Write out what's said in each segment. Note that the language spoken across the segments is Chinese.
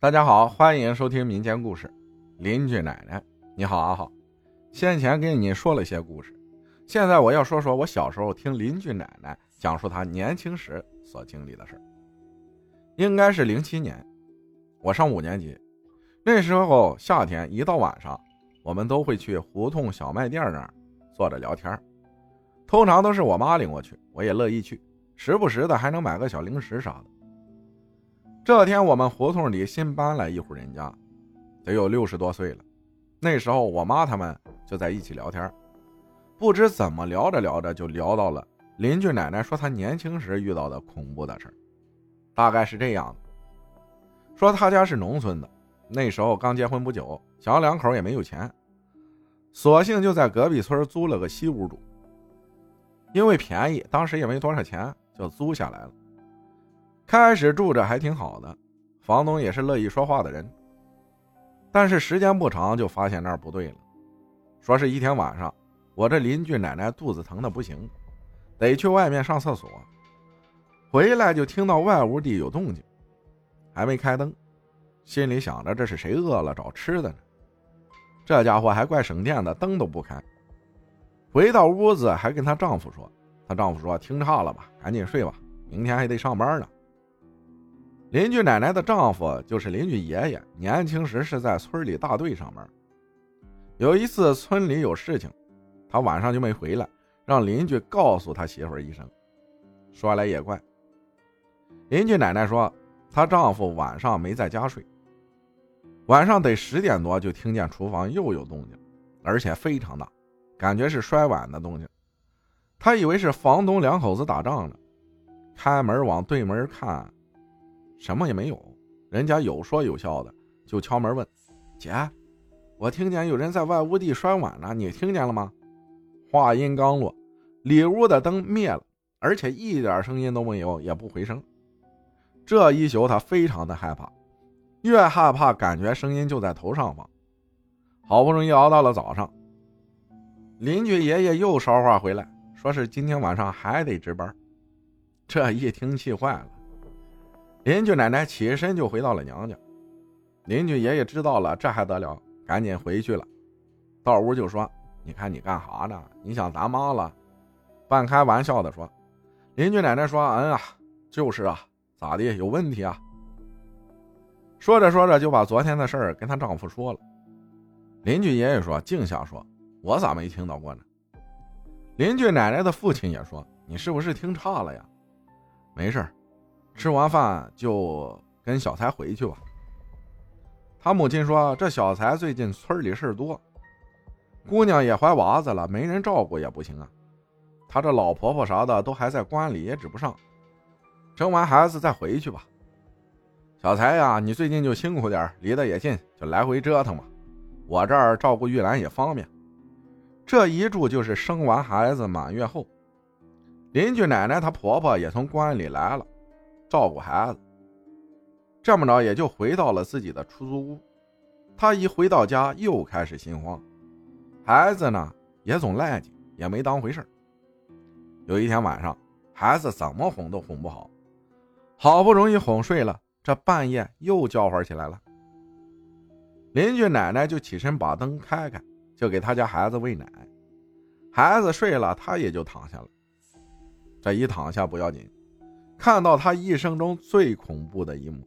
大家好，欢迎收听民间故事。邻居奶奶，你好阿好。先前给你说了些故事，现在我要说说我小时候听邻居奶奶讲述她年轻时所经历的事儿应该是零七年，我上五年级，那时候夏天一到晚上，我们都会去胡同小卖店那儿坐着聊天通常都是我妈领我去，我也乐意去，时不时的还能买个小零食啥的。这天，我们胡同里新搬来一户人家，得有六十多岁了。那时候，我妈他们就在一起聊天，不知怎么聊着聊着就聊到了邻居奶奶说她年轻时遇到的恐怖的事大概是这样的：说她家是农村的，那时候刚结婚不久，小两口也没有钱，索性就在隔壁村租了个西屋住。因为便宜，当时也没多少钱，就租下来了。开始住着还挺好的，房东也是乐意说话的人。但是时间不长，就发现那儿不对了。说是一天晚上，我这邻居奶奶肚子疼的不行，得去外面上厕所，回来就听到外屋地有动静，还没开灯，心里想着这是谁饿了找吃的呢？这家伙还怪省电的，灯都不开。回到屋子还跟她丈夫说，她丈夫说听差了吧，赶紧睡吧，明天还得上班呢。邻居奶奶的丈夫就是邻居爷爷，年轻时是在村里大队上班。有一次村里有事情，他晚上就没回来，让邻居告诉他媳妇一声。说来也怪，邻居奶奶说，她丈夫晚上没在家睡，晚上得十点多就听见厨房又有动静，而且非常大，感觉是摔碗的动静。她以为是房东两口子打仗呢，开门往对门看。什么也没有，人家有说有笑的，就敲门问：“姐，我听见有人在外屋地摔碗呢，你听见了吗？”话音刚落，里屋的灯灭了，而且一点声音都没有，也不回声。这一宿他非常的害怕，越害怕感觉声音就在头上方。好不容易熬到了早上，邻居爷爷又捎话回来，说是今天晚上还得值班。这一听气坏了。邻居奶奶起身就回到了娘家，邻居爷爷知道了，这还得了？赶紧回去了。到屋就说：“你看你干哈呢？你想咱妈了？”半开玩笑的说。邻居奶奶说：“嗯啊，就是啊，咋的？有问题啊？”说着说着就把昨天的事儿跟她丈夫说了。邻居爷爷说：“净瞎说，我咋没听到过呢？”邻居奶奶的父亲也说：“你是不是听差了呀？”没事儿。吃完饭就跟小才回去吧。他母亲说：“这小才最近村里事多，姑娘也怀娃子了，没人照顾也不行啊。他这老婆婆啥的都还在关里，也指不上。生完孩子再回去吧。小才呀，你最近就辛苦点，离得也近，就来回折腾吧。我这儿照顾玉兰也方便。这一住就是生完孩子满月后，邻居奶奶她婆婆也从关里来了。”照顾孩子，这么着也就回到了自己的出租屋。他一回到家，又开始心慌。孩子呢，也总赖叽，也没当回事有一天晚上，孩子怎么哄都哄不好，好不容易哄睡了，这半夜又叫唤起来了。邻居奶奶就起身把灯开开，就给他家孩子喂奶。孩子睡了，他也就躺下了。这一躺下不要紧。看到他一生中最恐怖的一幕，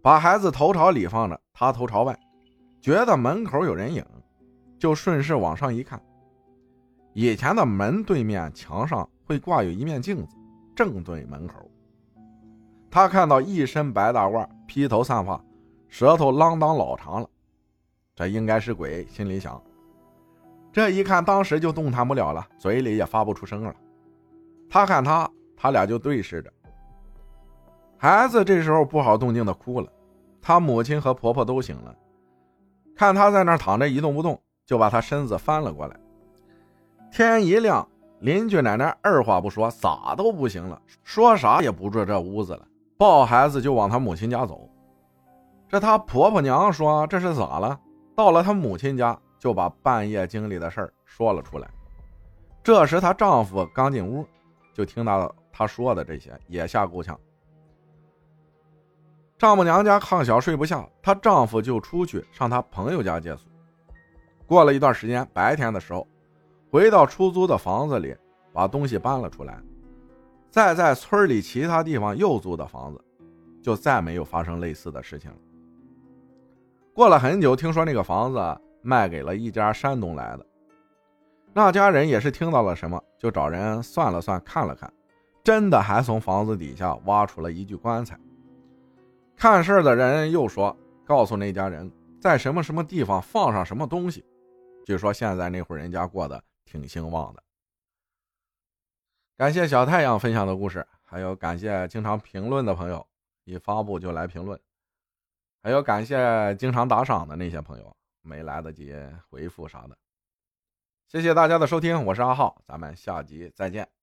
把孩子头朝里放着，他头朝外，觉得门口有人影，就顺势往上一看。以前的门对面墙上会挂有一面镜子，正对门口。他看到一身白大褂，披头散发，舌头啷当老长了，这应该是鬼，心里想。这一看，当时就动弹不了了，嘴里也发不出声了。他看他。他俩就对视着，孩子这时候不好动静的哭了，他母亲和婆婆都醒了，看他在那躺着一动不动，就把他身子翻了过来。天一亮，邻居奶奶二话不说，咋都不行了，说啥也不住这屋子了，抱孩子就往他母亲家走。这他婆婆娘说这是咋了？到了他母亲家，就把半夜经历的事儿说了出来。这时她丈夫刚进屋，就听到。他说的这些也吓够呛。丈母娘家炕小睡不下，她丈夫就出去上她朋友家借宿。过了一段时间，白天的时候，回到出租的房子里，把东西搬了出来。再在村里其他地方又租的房子，就再没有发生类似的事情了。过了很久，听说那个房子卖给了一家山东来的，那家人也是听到了什么，就找人算了算，看了看，真的还从房子底下挖出了一具棺材。看事儿的人又说，告诉那家人在什么什么地方放上什么东西。据说现在那户人家过得挺兴旺的。感谢小太阳分享的故事，还有感谢经常评论的朋友，一发布就来评论，还有感谢经常打赏的那些朋友，没来得及回复啥的。谢谢大家的收听，我是阿浩，咱们下集再见。